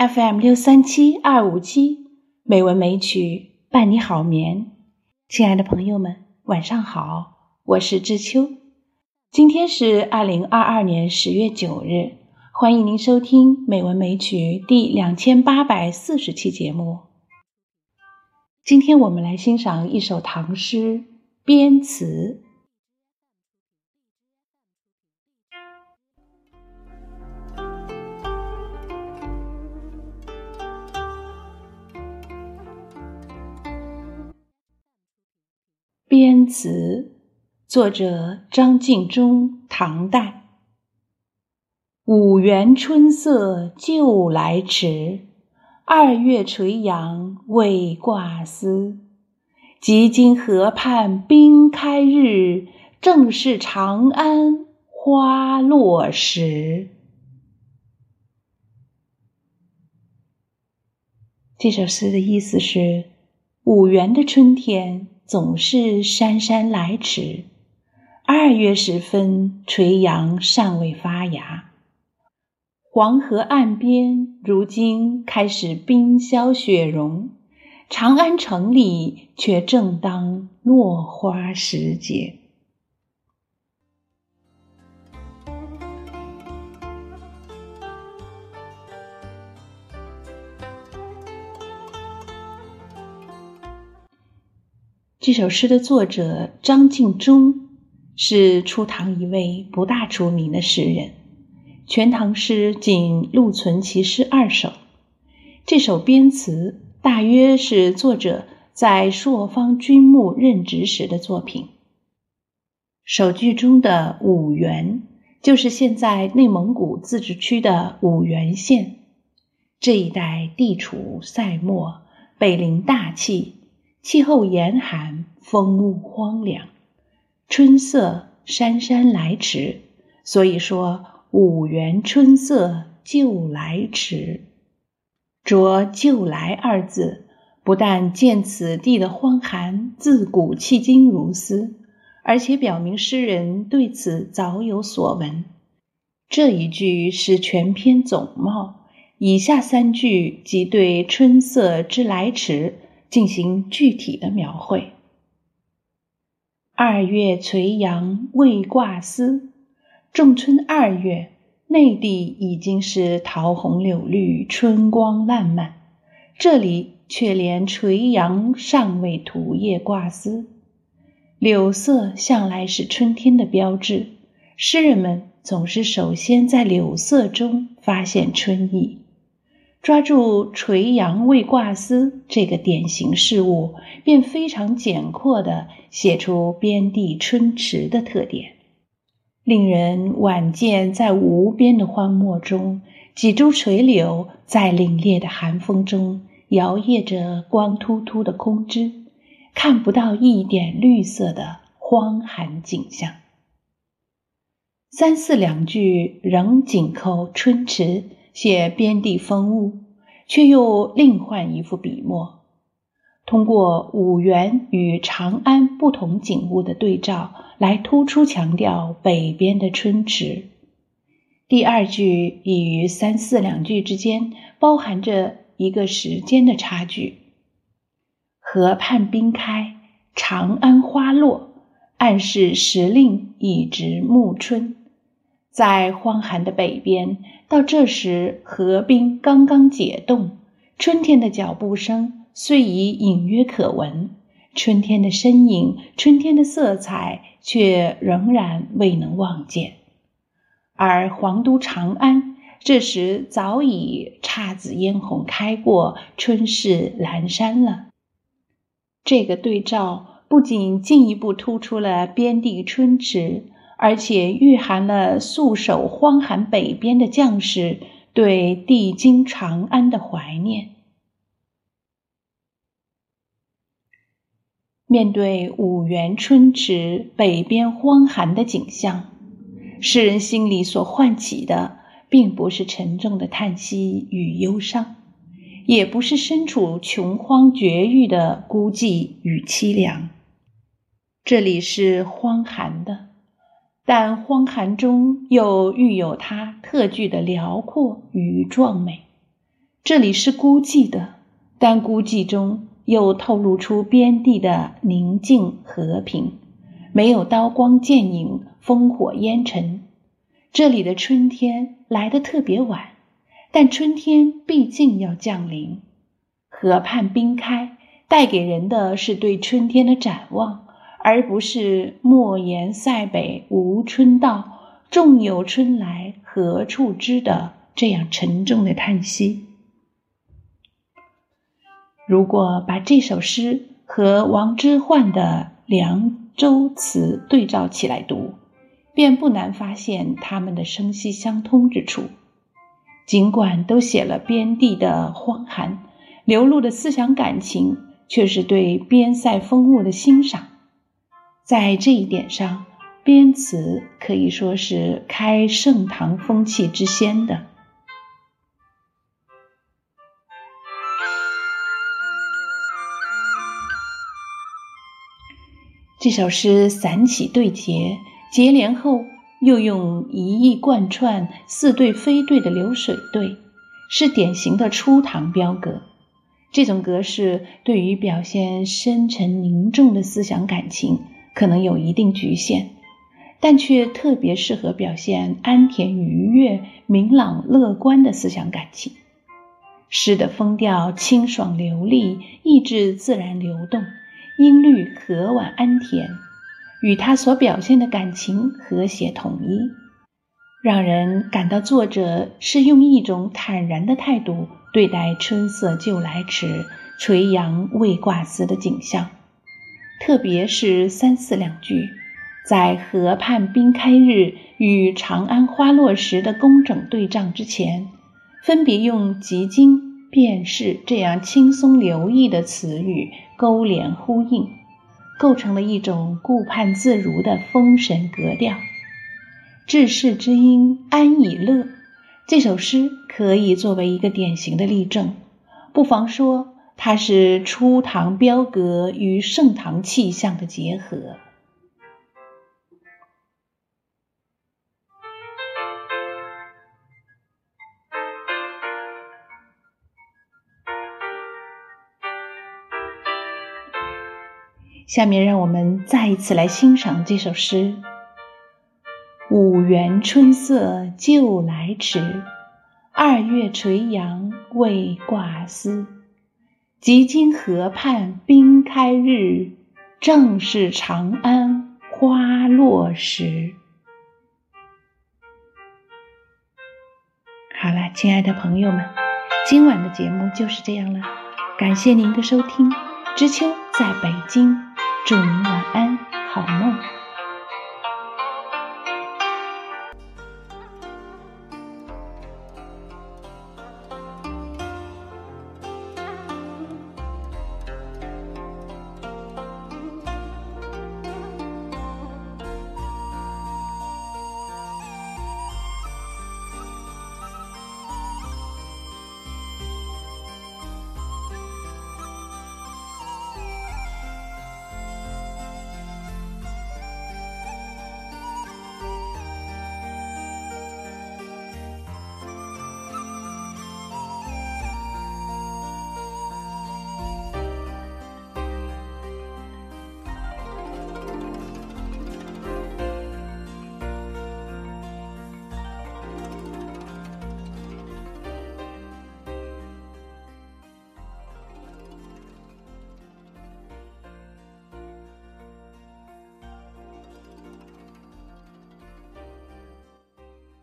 FM 六三七二五七美文美曲伴你好眠，亲爱的朋友们，晚上好，我是知秋。今天是二零二二年十月九日，欢迎您收听美文美曲第两千八百四十期节目。今天我们来欣赏一首唐诗《边词》。边词，作者张敬忠，唐代。五原春色旧来迟，二月垂杨未挂丝。即今河畔冰开日，正是长安花落时。这首诗的意思是，五原的春天。总是姗姗来迟，二月时分，垂杨尚未发芽。黄河岸边如今开始冰消雪融，长安城里却正当落花时节。这首诗的作者张敬忠是初唐一位不大出名的诗人，全唐诗仅录存其诗二首。这首编词大约是作者在朔方军墓任职时的作品。首句中的五原，就是现在内蒙古自治区的五原县这一带，地处塞漠，北临大气。气候严寒，风木荒凉，春色姗姗来迟。所以说“五原春色旧来迟”。着“旧来”二字，不但见此地的荒寒自古迄今如斯，而且表明诗人对此早有所闻。这一句是全篇总貌，以下三句即对春色之来迟。进行具体的描绘。二月垂杨未挂丝，仲春二月，内地已经是桃红柳绿，春光烂漫，这里却连垂杨尚未吐叶挂丝。柳色向来是春天的标志，诗人们总是首先在柳色中发现春意。抓住“垂杨未挂丝”这个典型事物，便非常简括地写出边地春迟的特点，令人晚见在无边的荒漠中，几株垂柳在凛冽的寒风中摇曳着光秃秃的空枝，看不到一点绿色的荒寒景象。三四两句仍紧扣春迟。写边地风物，却又另换一副笔墨，通过五原与长安不同景物的对照，来突出强调北边的春迟。第二句已于三四两句之间包含着一个时间的差距。河畔冰开，长安花落，暗示时令已值暮春。在荒寒的北边，到这时河冰刚刚解冻，春天的脚步声虽已隐约可闻，春天的身影、春天的色彩却仍然未能望见。而皇都长安这时早已姹紫嫣红开过，春势阑珊了。这个对照不仅进一步突出了边地春迟。而且蕴含了素守荒寒北边的将士对帝京长安的怀念。面对五原春迟、北边荒寒的景象，诗人心里所唤起的，并不是沉重的叹息与忧伤，也不是身处穷荒绝域的孤寂与凄凉，这里是荒寒的。但荒寒中又寓有它特具的辽阔与壮美，这里是孤寂的，但孤寂中又透露出边地的宁静和平，没有刀光剑影、烽火烟尘。这里的春天来得特别晚，但春天毕竟要降临。河畔冰开，带给人的是对春天的展望。而不是“莫言塞北无春到，纵有春来何处知”的这样沉重的叹息。如果把这首诗和王之涣的《凉州词》对照起来读，便不难发现他们的声息相通之处。尽管都写了边地的荒寒，流露的思想感情却是对边塞风物的欣赏。在这一点上，边词可以说是开盛唐风气之先的。这首诗散起对结，结连后又用一意贯穿、似对非对的流水对，是典型的初唐标格。这种格式对于表现深沉凝重的思想感情。可能有一定局限，但却特别适合表现安恬愉悦、明朗乐观的思想感情。诗的风调清爽流利，意志自然流动，音律和婉安恬，与他所表现的感情和谐统一，让人感到作者是用一种坦然的态度对待“春色旧来迟，垂杨未挂丝”的景象。特别是三四两句，在河畔冰开日与长安花落时的工整对仗之前，分别用即今、便是这样轻松流溢的词语勾连呼应，构成了一种顾盼自如的风神格调。治世之音安以乐，这首诗可以作为一个典型的例证，不妨说。它是初唐标格与盛唐气象的结合。下面，让我们再一次来欣赏这首诗：“五元春色旧来迟，二月垂杨未挂丝。”即今河畔冰开日，正是长安花落时。好了，亲爱的朋友们，今晚的节目就是这样了。感谢您的收听，知秋在北京，祝您晚安，好梦。